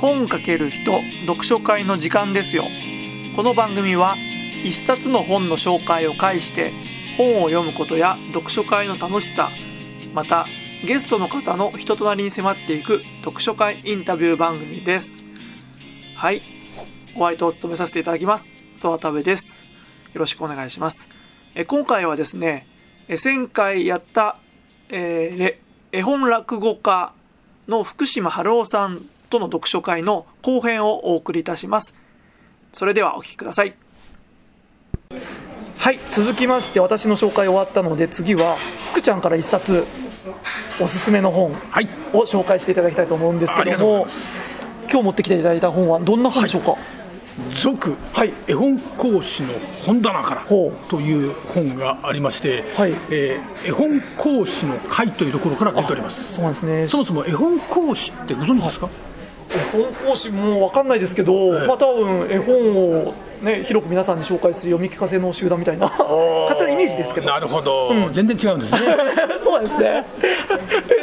本かける人読書会の時間ですよ。この番組は一冊の本の紹介を介して本を読むことや読書会の楽しさまたゲストの方の人となりに迫っていく読書会インタビュー番組です。はい。お相手を務めさせていただきますソワタベです。よろしくお願いします。え今回はですねえ前回やった、えー、絵本落語家の福島春夫さんとの読書会の後編をお送りいたします。それではお聞きください。はい続きまして私の紹介終わったので次は福ちゃんから一冊おすすめの本をはい。紹介していただきたいと思うんですけども、今日持ってきていただいた本はどんな本でしょうか、続、はい。絵本講師の本棚からという本がありまして、はい。えー絵本講師の会というところから出ております。そうなんですね。そもそも絵本講師ってご存知ですか、絵本講師も分かんないですけど、ええまあ多分絵本を、ね、広く皆さんに紹介する読み聞かせの集団みたいな勝手なイメージですけど。なるほど、うん。全然違うんですね。そうですね。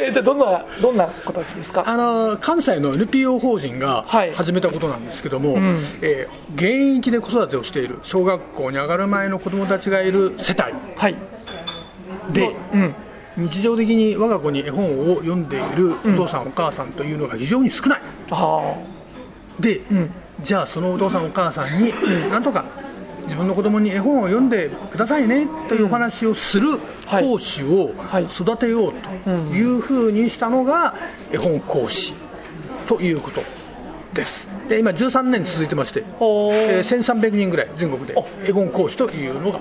えどんなどんな形ですか？あの関西の NPO 法人がはい。始めたことなんですけども、うん。えー現役で子育てをしている小学校に上がる前の子どもたちがいる世帯はい。で、うん日常的に我が子に絵本を読んでいるお父さん、お母さんというのが非常に少ない。あで、うん。じゃあそのお父さんお母さんになんとか自分の子供に絵本を読んでくださいねというお話をするはい。講師をはい。育てようというふうにしたのが絵本講師ということです。で今13年続いてまして、えー1300人ぐらい全国であ。絵本講師というのが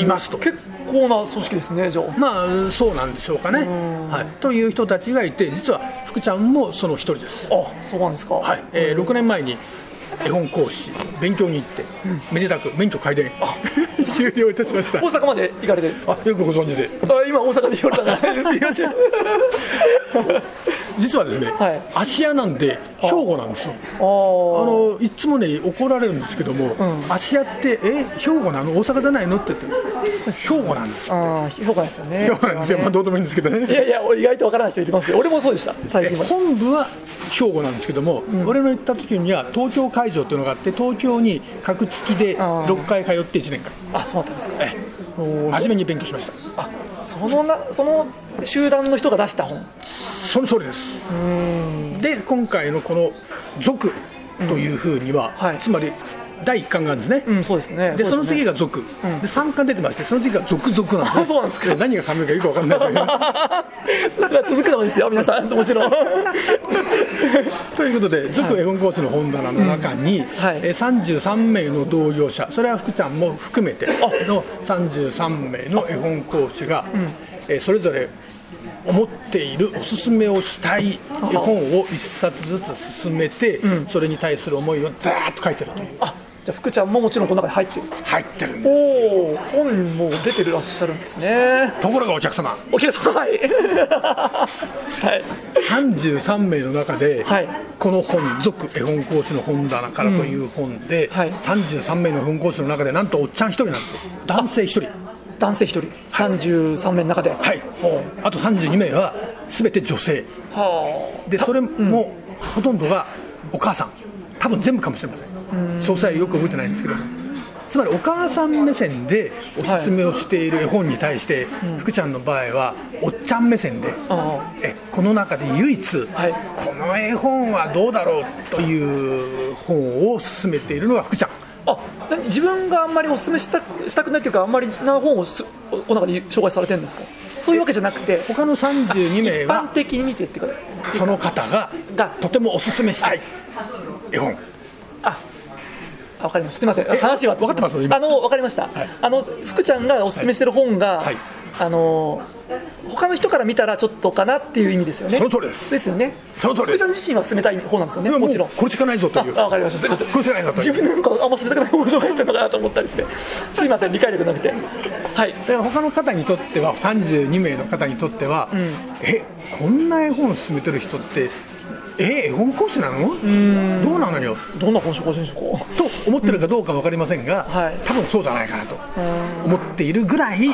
いますと。結構な組織ですねじゃあ。まあそうなんでしょうかね、うん。はい、という人たちがいて実は福ちゃんもその一人です。あそうなんですか。はい。えー6年前に絵本講師勉強に行って、めでたく免許改伝 終了いたしました。大阪まで行かれてあよくご存知で。あ今大阪で言われたな 実はですね、はい。芦屋なんで兵庫なんですよ。ああのいつもね怒られるんですけども、ん。芦屋ってえ兵庫なの？大阪じゃないの？って言ってるんです。兵庫なんですああ評価ですよね。兵庫なんですよ、まあ、どうでもいいんですけどね。いやいや意外とわからない人いますよ俺もそうでした。最近本部は兵庫なんですけども、俺の行った時には東京会場というのがあって東京に格付きであー。6回通って1年間。あそうだったんですか。ええ。真面目に勉強しました。あそのなその集団の人が出した本。うその通りです。で今回のこの「族」というふうには、はい。つまり第1巻があるんですね、うんそうですね。でその次がが「族」ん。で3巻出てましてその次が「続々」なんですね。あそうなんですか。で何が寒いかよく分かんないんだから続くのもですよ皆さん。もちろん。ということで、続絵本講師の本棚の中に、はい。えー33名の同業者、それは福ちゃんも含めての33名の絵本講師が、えーそれぞれ思っているおすすめをしたい絵本を1冊ずつ進めて、うん。それに対する思いをざーっと書いてるという、あじゃあ福ちゃんももちろんこの中に入ってる。入ってるんです。おお本も出てらっしゃるんですね。ところがお客様、お客さんはい。はい。33名の中で、はい。この本「続絵本講師の本棚から」という本で、はい。33名の絵本講師の中でなんとおっちゃん1人なんですよ。男性1人男性一人33名の中で。ははい。あと32名は全て女性。はあ。でそれもほとんどがお母さん。多分全部かもしれません。詳細よく覚えてないんですけど。つまりお母さん目線でおすすめをしている絵本に対して、福ちゃんの場合はおっちゃん目線であえこの中で唯一、はい。この絵本はどうだろうという本を進めているのが福ちゃん自分があんまりお勧めしたしたくないというかあんまりな本をすこの中で紹介されてるんですか？そういうわけじゃなくて他の32名一般は的に見てっていうかその方がが。とてもおすすめしたい。絵本。ああわかりました。すみません。話は。分かってます？今。あのわかりました、はい。あの福ちゃんがおすすめしてる本が、はい。あの他の人から見たらちょっとかなっていう意味ですよね。その通りです。ですよね。その通りです。福ちゃん自身は進めたい本なんですよねいやもちろん。うこれしかないぞという。あわかりました。すみませんこれしかないぞという。自分なんかあんま進めたくない本を紹介してるのかなと思ったりして。すみません理解力なくて。はい。だから他の方にとっては32名の方にとっては、うん。えこんな絵本を進めてる人ってえ絵本講師なの？ん。どうなのよ？どんな本紹介してるんでしょう？かと思ってるかどうか分かりませんが、はい。多分そうじゃないかなとん。思っているぐらい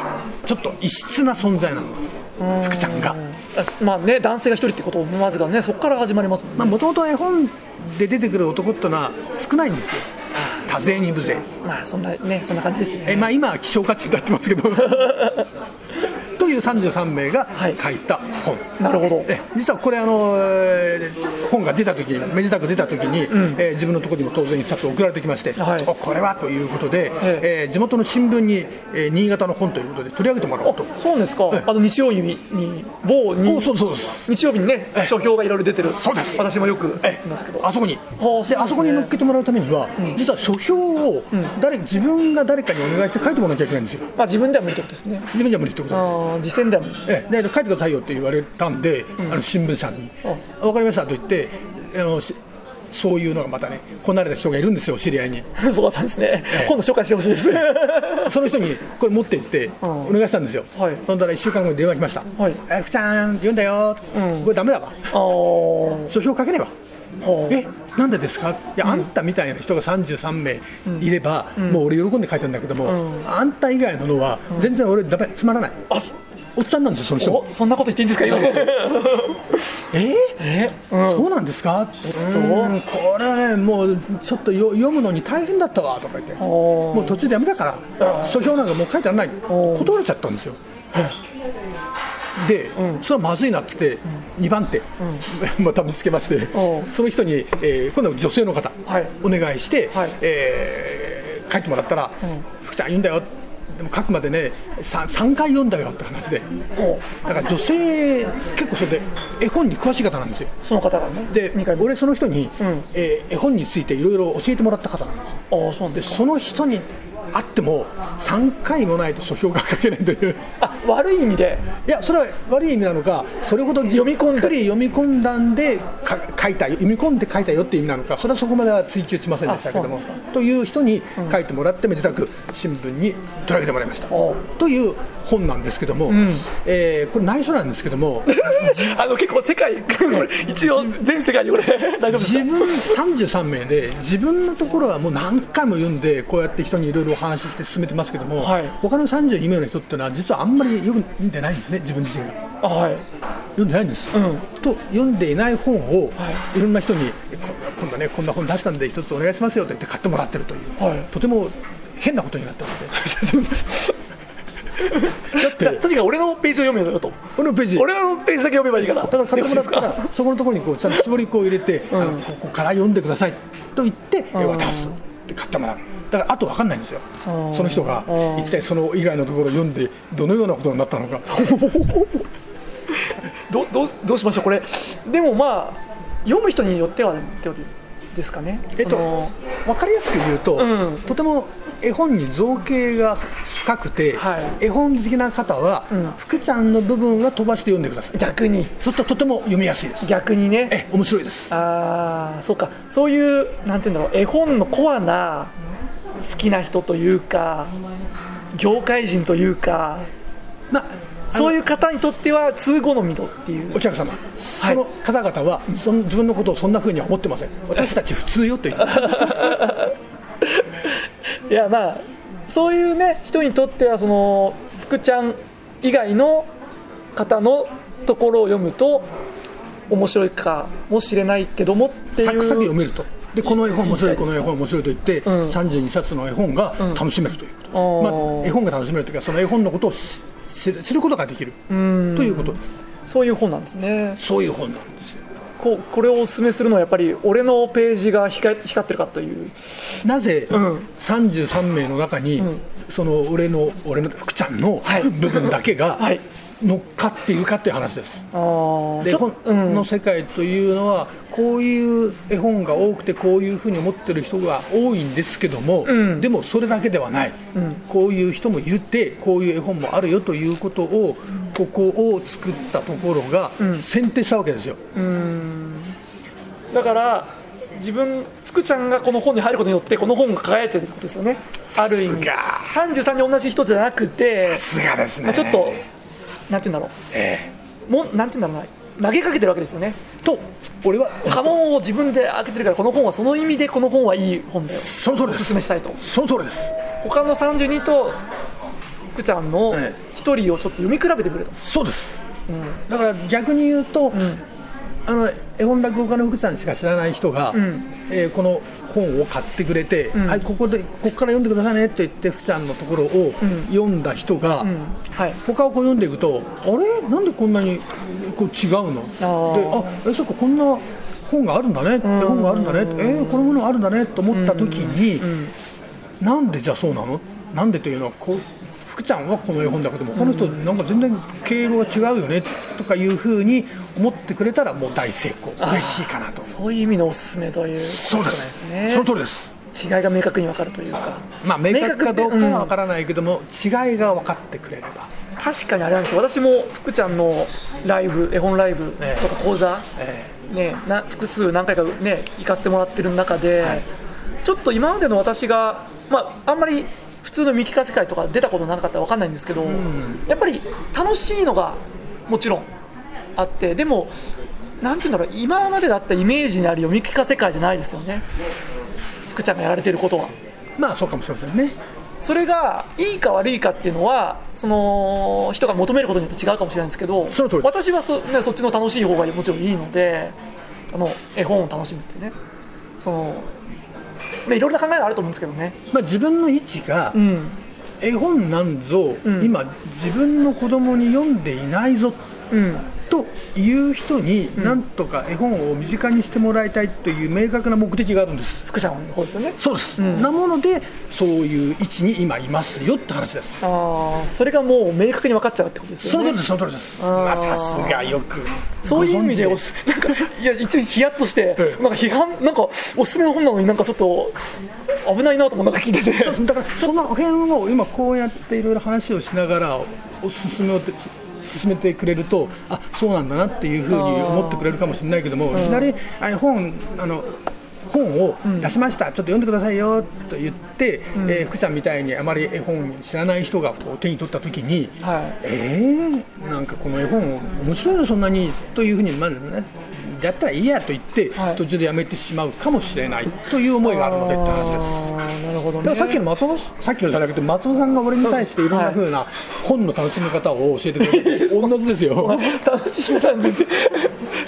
ちょっと異質な存在なんです。う福ちゃんが。あまあね男性が一人ってことをまずがねそこから始まりますもともと絵本で出てくる男ってのは少ないんですよ。多勢に無勢。まあそんなねそんな感じですね。えまあ、今は希少価値になってますけど。と いう33名がはい。書いた本、なるほど。え実はこれあの、えー本が出た時に目で出た時に、ん。えー自分のところにも当然一冊送られてきまして、はい。あこれはということで、ええ。ー地元の新聞に、えー新潟の本ということで取り上げてもらおうと。そうですか、ええ。あの日曜日に某におそうそうです。日曜日にねええ。書評がいろいろ出てる。そうです。私もよくえ言ってますけど。あそこに。はあであそこに乗っけてもらうためには、ん。実は書評をうん。誰、自分が誰かにお願いして書いてもらわなきゃいけないんですよ。まあ自分では無理ってことですね。自分じゃ無理ってこと実践では無理ええ、で書いてくださいよって言われたんで、うん。あの新聞社に、あ。分かりましたと言ってあのしそういうのがまたねこなれた人がいるんですよ知り合いに。そうだったんですね、ええ。今度紹介してほしいです。その人にこれ持って行ってうん。お願いしたんですよ、はい。そんなら1週間後に電話来ました。はい「え福ちゃん読んだよ」うんこれダメだわ書評書けねえわはあえなんでですか？いや、あんたみたいな人が33名いれば、うん。もう俺喜んで書いてるんだけども、うん。あんた以外ののは全然俺ダメつまらない。あおっさんなんですよその人。そんなこと言っていいんですか今ええ、そうなんですか、とうん。これはね、もうちょっとよ読むのに大変だったわとか言って、ももう途中でやめたから、書評なんかもう書いてあらない、断れちゃったんですよ。で、うん。それはまずいなって言って、2番手、また見つけましてその人に、えー今度は女性の方、はい。お願いして、はい。えー書いてもらったら、うん。福ちゃん、言うんだよ、でも書くまでね3、3回読んだよって話で、ほだから女性、結構それで絵本に詳しい方なんですよ。うその方がねで俺その人に、うん。えー絵本についていろいろ教えてもらった方なんですよ。ああそうなんですその人に会っても3回もないと書評が書けないという。あ悪い意味で？いやそれは悪い意味なのかそれほど読み込んだり読み込んだんでか書いた読み込んで書いたよっていう意味なのかそれはそこまでは追求しませんでしたけども。という人にうん。書いてもらってめでたく新聞に取り上げてもらいました。という本なんですけども、うん。えーこれ内緒なんですけども あの結構世界 一応全世界にこれ大丈夫です自か分33名で自分のところはもう何回も読んでこうやって人にいろいろお話しして進めてますけども、はい。他の32名の人っていうのは実はあんまり読んでないんですね自分自身が。あはい。読んでないんです、うん。と読んでいない本を、、はい。ろんな人にえこ今度ねこんな本出したんで一つお願いしますよと言って買ってもらってるという、はい。とても変なことになってるのでだってとにかく俺のページを読めよと。このページ。俺のページだけ読めばいいから。だから買ってもらったら そこのところにこうちゃんと絞り子を入れて、うん。あのここから読んでくださいと言ってうん。渡すで買ってもらうだからあと分かんないんですよ。うんその人がうん一体その以外のところを読んでどのようなことになったのか。どどどうしましょうこれ。でもまあ読む人によってはってことですかね。えっと分かりやすく言うと、うん。とても絵本に造形が深くて、はい。絵本好きな方は、うん。福ちゃんの部分は飛ばして読んでください。逆に。そうするととても読みやすいです。逆にね。え面白いです。ああそうか。そういうなんていうんだろう絵本のコアな好きな人というか業界人というかまあそういうう方にとっては通好みとっていう。お客様、その方々はその自分のことをそんなふうには思ってません。私たち普通よと言っていやまあそういうね人にとってはその福ちゃん以外の方のところを読むと面白いかもしれないけどもっていう。サクサク読めるとでこの絵本面白いこの絵本面白いと言って、うん。32冊の絵本が楽しめるということ、うんまあ絵本が楽しめるというかその絵本のことを知ることができる。うん。ということです。そういう本なんですね。そういう本なんですよ。ここれをお勧めするのはやっぱり俺のページが光光ってるかという。なぜうん。33名の中に、うんその俺の俺の福ちゃんのはい。部分だけがはい。乗っかっているかっていう話です。あー。ちょで本うん。の世界というのはこういう絵本が多くてこういうふうに思ってる人が多いんですけども、うん。でもそれだけではない、うん。こういう人もいるってこういう絵本もあるよということをここを作ったところがうん。選定したわけですよ。うん。だから自分福ちゃんがこの本に入ることによってこの本が輝いてるってことですよね。ある意味。さ33人同じ人じゃなくてさすがですね。まあちょっとなんて言うんだろえうもうなんて言うんだろうな。投げかけてるわけですよね。えと俺は家紋を自分で開けてるからこの本はその意味でこの本はいい本だよ。おその通りです。すすめしたいと。その通りです。他の32と福ちゃんのえ1人をちょっと読み比べてくれと。そうです。うん。だから逆に言うと、うんあの絵本落語家の福ちゃんしか知らない人が、うん。えーこの本を買ってくれて、うん。はい、ここでここから読んでくださいねと言って福ちゃんのところをうん。読んだ人が、うん。はい。他をこう読んでいくとあれ？なんでこんなにこう違うの？でー。あえそうかこんな本があるんだね、絵本があるんだね、えーこのものがあるんだねと思った時に、うん。なんでじゃあそうなの？なんでというのはこう福ちゃんはこの絵本だけども、この人なんか全然経路が違うよねとかいうふうに思ってくれたらもう大成功。嬉しいかなとそういう意味のおすすめということですね。その通りです。違いが明確に分かるというかまあ明確かどうかは分からない、けども、違いが分かってくれれば。うん確かにあれなんですよ。私も福ちゃんのライブ絵本ライブとか講座、えね、な複数何回か、ね、行かせてもらってる中で、ちょっと今までの私が、まあ、あんまり普通の見聞かせ会とか出たことなかったら分かんないんですけど、ん。やっぱり楽しいのがもちろんあってでもなんていうんだろう今までだったイメージにある読み聞かせ会じゃないですよね。福ちゃんがやられてることは。まあそうかもしれませんね。それがいいか悪いかっていうのはその人が求めることによって違うかもしれないんですけど私はそ,、ね、そっちの楽しい方がもちろんいいのであの絵本を楽しむってね。その、ね、いろんな考えがあると思うんですけどね、まあ、自分の位置がうん。絵本なんぞ、うん。今自分の子供に読んでいないぞ。うん、という人に、ん。なんとか絵本を身近にしてもらいたいという明確な目的があるんです。福ちゃんの方ですよね。そうです、うん。なものでそういう位置に今いますよって話です。ああそれがもう明確に分かっちゃうってことですよね。その通りですその通りです。まあさすがよく。そういう意味でなんかいや一応ヒヤッとして、ええ。なんか批判なんかおすすめの本なのになんかちょっと危ないなともなんか聞いて。て だから その辺を今こうやっていろいろ話をしながらおすすめをて進めてくれるとあそうなんだなっていうふうに思ってくれるかもしれないけども、うん。いきなりあの本あの本を出しました、ちょっと読んでくださいよと言って、うん。えー福ちゃんみたいにあまり絵本知らない人がこう手に取った時に、はい。えー、なんかこの絵本面白いのそんなにというふうに、まあね、やったらいいやと言って、はい。途中でやめてしまうかもしれないという思いがあるのでって話です。なるほどね。だからさっきの松尾さっきのじゃなくて松尾さんが俺に対していろんな風な本の楽しみ方を教えてくれる。同じですよ。楽しみなんです。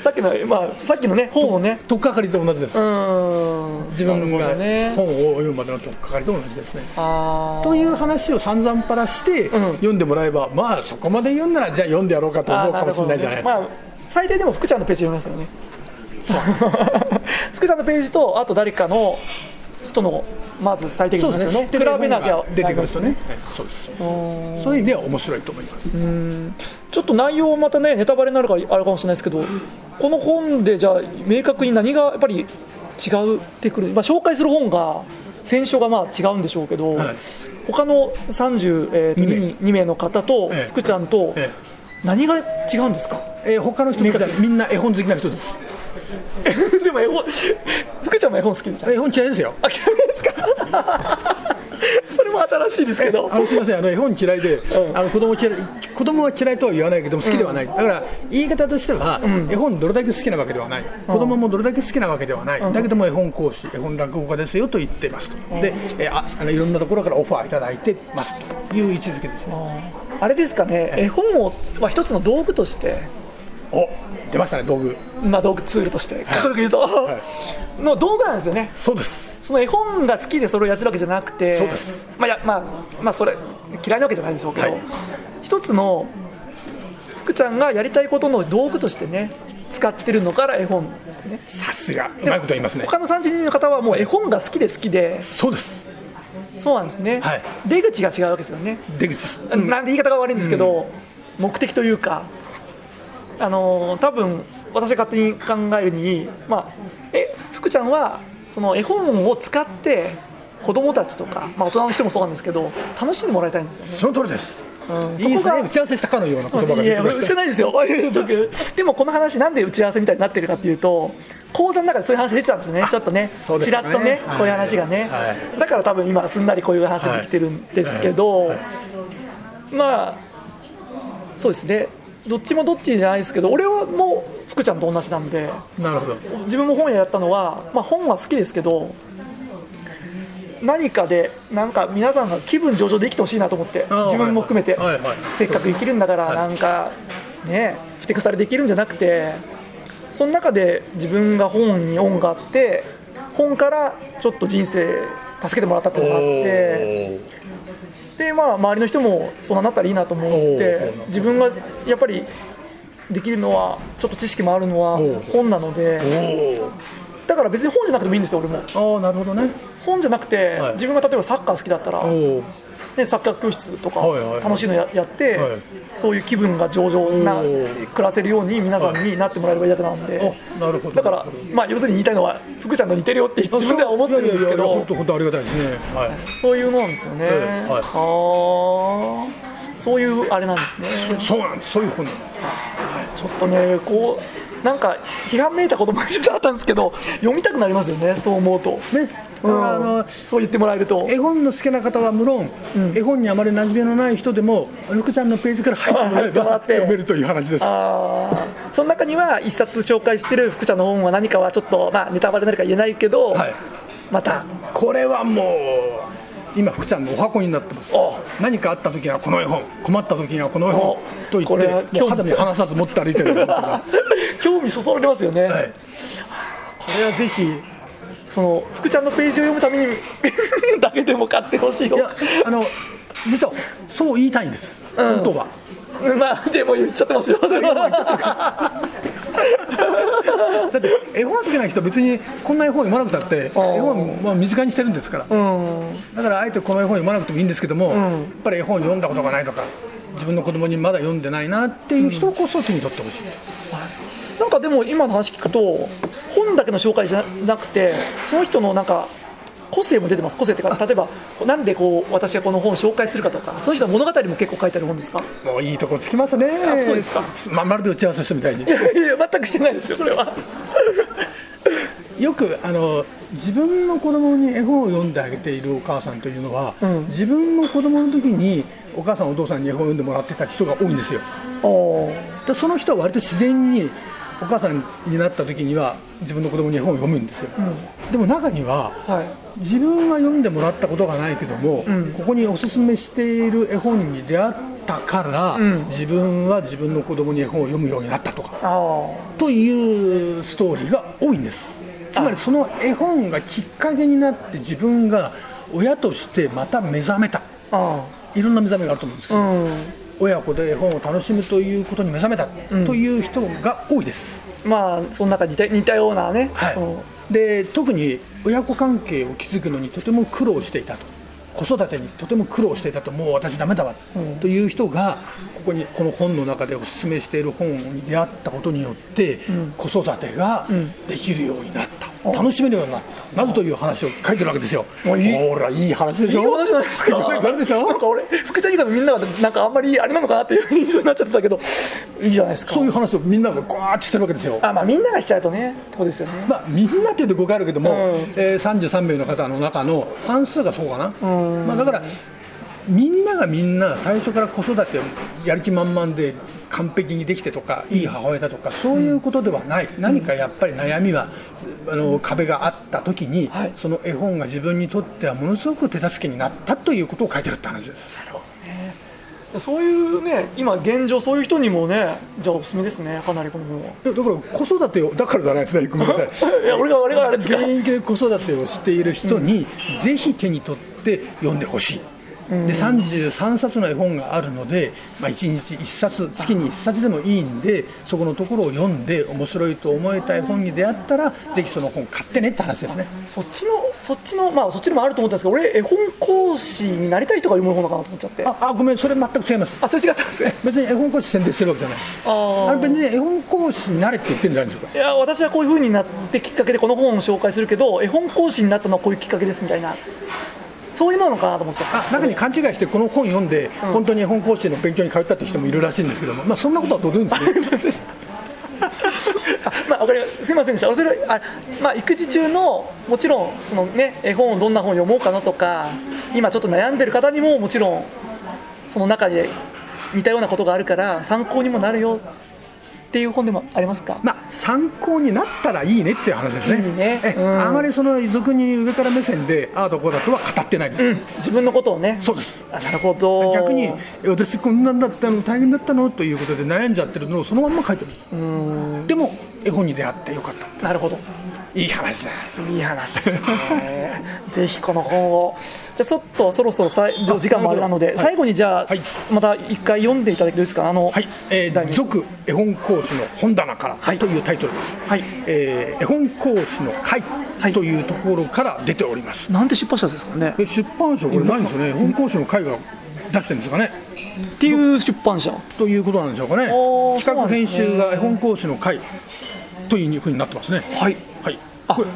さっきの、まあ、さっきのね本をね。取っかかりと同じです。うーん。自分が本を読むまでの取っかかりと同じですね。あー。という話を散々パラしてうん。読んでもらえば、まあそこまで言うんならじゃあ読んでやろうかと思うかもしれないじゃないですか、最低でも福ちゃんのページ読みますよね。福ちゃんのページとあと誰かの人のまず最低限そうですよね。比べなきゃ出てくるとね、はい。そうです。う。ーんそういう意味では面白いと思います。うん。ちょっと内容またねネタバレになるからあれかもしれないですけどこの本でじゃあ明確に何がやっぱり違ってくる、まあ、紹介する本が選書がまあ違うんでしょうけど、はい。他の32、えーと二名。2, 2名の方とええ。福ちゃんとえ何が違うんですか？ええー他の人たちはみんな絵本好きな人です。でも絵本福ちゃんも絵本好きでしょ絵本嫌いですよ。あ嫌いですか？それも新しいですけど。あのすみません。あの絵本嫌いで、うん。あの子供嫌い子供は嫌いとは言わないけども好きではない、だから言い方としては、うん。絵本どれだけ好きなわけではない、子供もどれだけ好きなわけではない、うん。だけども絵本講師絵本落語家ですよと言ってますと、でえああのいろんなところからオファーいただいてますという位置づけですねあれですかね絵本を、まあ、一つの道具として。お出ましたね道具。まあ、道具ツールとして、かっこよく言うと、はの道具なんですよね、そうです。その絵本が好きでそれをやってるわけじゃなくて、そうです。まあやまあまあ、それ、嫌いなわけじゃないでしょうけど、はい。一つの福ちゃんがやりたいことの道具としてね、使ってるのから絵本ですね。さすが。うまいこと言いますね。他の32人の方はもう絵本が好きで好きで、そうですそうなんですね、はい。出口が違うわけですよね。出口。です、なんで言い方が悪いんですけど、目的というか、あのー多分私が勝手に考えるに、まあ、え福ちゃんはその絵本を使って子供たちとか、まあ、大人の人もそうなんですけど楽しんでもらいたいんですよね。その通りです、うん。いいですね。打ち合わせしたかのような言葉がいや出てまししてないですよ。でもこの話なんで打ち合わせみたいになってるかっていうと講座の中でそういう話出てたんですよねちょっとねね。ちらっとねはい。こういう話がね、はい。だから多分今すんなりこういう話ができてるんですけど、はい。はいまあそうですね。どっちもどっちじゃないですけど俺はもう福ちゃんと同じなんでなるほど。自分も本屋やったのは、まあ、本は好きですけど何かでなんか皆さんが気分上々で生きてほしいなと思って自分も含めて、はいはい。はいせっかく生きるんだからはい。なんかねふてくされできるんじゃなくてその中で自分が本に恩があって本からちょっと人生助けてもらったっていうのがあってでまあ周りの人もそんななったらいいなと思って自分がやっぱりできるのはちょっと知識もあるのは本なのでだから別に本じゃなくてもいいんですよ俺も。ああなるほどね本じゃなくて、はい。自分が例えばサッカー好きだったら、おね、サッカー教室とか楽しいのややって、はい。そういう気分が上々な暮らせるように皆さんになってもらえればいいだけなんで、あなるほど。だから、まあ、要するに言いたいのは福ちゃんと似てるよって自分では思ってるんですけど。本当本当ありがたいですね。はい。そういうのなんですよね、ええはい。あ。ーそういうあれなんですね。そうなんです。そういう本なんです。ちょっとねこうなんか批判めいたこともちょっとあったんですけど読みたくなりますよねそう思うと。ねだうん。からあのそう言ってもらえると。絵本の好きな方は無論、うん。絵本にあまり馴染みのない人でも福ちゃんのページから入ってもらえば入って読めるという話です。その中には一冊紹介してる福ちゃんの本は何かはちょっと、まあ、ネタバレになるか言えないけど、はい。また。これはもう今福ちゃんのお箱になってます。あ何かあった時にはこの絵本困った時にはこの絵本と言って肌身離さず持って歩いてる 興味そそられますよね、はい。これはぜひその福ちゃんのページを読むために だけでも買ってほしいよ。いやあの実はそう言いたいんです、うん。本当は。まあでも言っちゃってますよ。だって絵本好きな人別にこんな絵本読まなくたって絵本まあ身近にしてるんですから。うん。だからあえてこの絵本読まなくてもいいんですけども、うん。やっぱり絵本読んだことがないとか自分の子供にまだ読んでないなっていう人こそ手に取ってほしい、なんかでも今の話聞くと本だけの紹介じゃなくてその人のなんか個性も出てます。個性ってか例えばなんでこう私がこの本を紹介するかとかその人の物語も結構書いてある本ですか？もういいとこつきますね。あそうですか。ままるで打ち合わせしたみたいに。いやいや全くしてないですよそれは。よくあの自分の子供に絵本を読んであげているお母さんというのは、うん。自分の子供の時にお母さんお父さんに絵本を読んでもらってた人が多いんですよ。おでその人は割と自然にお母さんになった時には自分の子供に絵本を読むんですよ、うん。でも中にははい。自分は読んでもらったことがないけども、うん。ここにおすすめしている絵本に出会ったから、うん。自分は自分の子供に絵本を読むようになったとかあというストーリーが多いんです。つまりその絵本がきっかけになって自分が親としてまた目覚めた。いろんな目覚めがあると思うんですけあど、うん親子で絵本を楽しむということに目覚めたうん。という人が多いです、まあその中に似た似たようなね、はい。うん。で特に親子関係を築くのにとても苦労していたと子育てにとても苦労していたともう私ダメだわ、うん。という人がここにこの本の中でお勧めしている本に出会ったことによって、うん。子育てがうん。できるようになった、うん楽しめるようになった。などという話を書いてるわけですよ。ほらいい話でしょ？いい話じゃないですか。いい話でしょ？なんか俺、福ちゃんのみんながなんかあんまりあれなのかなっていう印象になっちゃってたけど、いいじゃないですか。そういう話をみんながガーッとしてるわけですよ。あ、まあみんながしちゃうとね、ってことですよね。まあ、みんなっていうと誤解あるけども、うん。えー33名の方の中の半数がそうかな、うんまあ、だからみんながみんな最初から子育てやる気満々で完璧にできてとかいい母親だとかそういうことではない、何かやっぱり悩みはあの壁があった時に、はい。その絵本が自分にとってはものすごく手助けになったということを書いてるって話です。そういうね、今現状そういう人にもね、じゃあおすすめですね、かなりこの本は。だから子育てをだからじゃないですねごめんなさい。いや俺が俺があれですか。現役で子育てをしている人に、ぜひ手に取って読んでほしい、うん。で33冊の絵本があるので、まあ、1日1冊月に1冊でもいいんでそこのところを読んで面白いと思えた絵本に出会ったらぜひその本買ってねって話ですね。そっちの、そっちの、まあそっちにもあると思ったんですけど、俺、絵本講師になりたい人が読む本なのかなと思っちゃって。あ、ああごめんそれ全く違います。それ違ったんですね。別に絵本講師宣伝してるわけじゃない。ああれ別に絵本講師になれって言ってるんじゃないんですか。いや私はこういう風になってきっかけでこの本を紹介するけど絵本講師になったのはこういうきっかけですみたいな。そういうのなのかなと思っちゃったあ中に勘違いしてこの本読んで、うん。本当に絵本講師の勉強に通ったって人もいるらしいんですけども、まあ、そんなことはどうでもいいんですね。あ まあ、わかりますすいませんでした。それあ、まあ、育児中のもちろんその、ね、絵本をどんな本を読もうかなとか今ちょっと悩んでる方にももちろんその中で似たようなことがあるから参考にもなるよっっていう本でもありますか、まあ、参考になったらいいねっていう話ですね、ね。えうん。あまりその遺族に上から目線で、ああだこうだとは語ってないです、うん、自分のことをね。そうです。あなるほど。逆に、え私、こんなんだったの、大変だったのということで悩んじゃってるのをそのまんま書いてる、ん。でも、絵本に出会ってよかった、なるほど。いい話だ。いい話。ですねぜひこの本を。じゃあちょっとそろそろさい時間もあれなので、はい。最後にじゃあ、はい。また一回読んでいただけるですか？あの、はい、えー、続絵本講師の本棚から、はい。というタイトルです。はい。えー絵本講師の会というところから出ております。なんて出版社ですかね？え出版社？これないんですよね。絵本講師の会が出してるんですかね。っていう出版社。ということなんでしょうかね。企画編集が絵本講師の会というふうになってますね。はい。はい。あ。これ。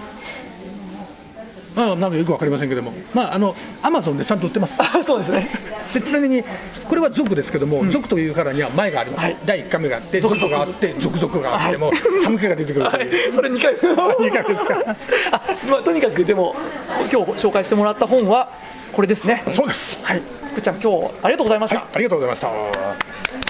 あなんかよくわかりませんけども、まああのアマゾンでちゃんと売ってます。あそうですね。でちなみにこれは族ですけども、族というからには前があります、はい。第1回目があって族があって族族があっても、はい。寒気が出てくるとはい。それ2回目 二回目ですか。あ、まあ、とにかくでも今日紹介してもらった本はこれですね。そうです、はい。福ちゃん今日ありがとうございました、はい、ありがとうございました。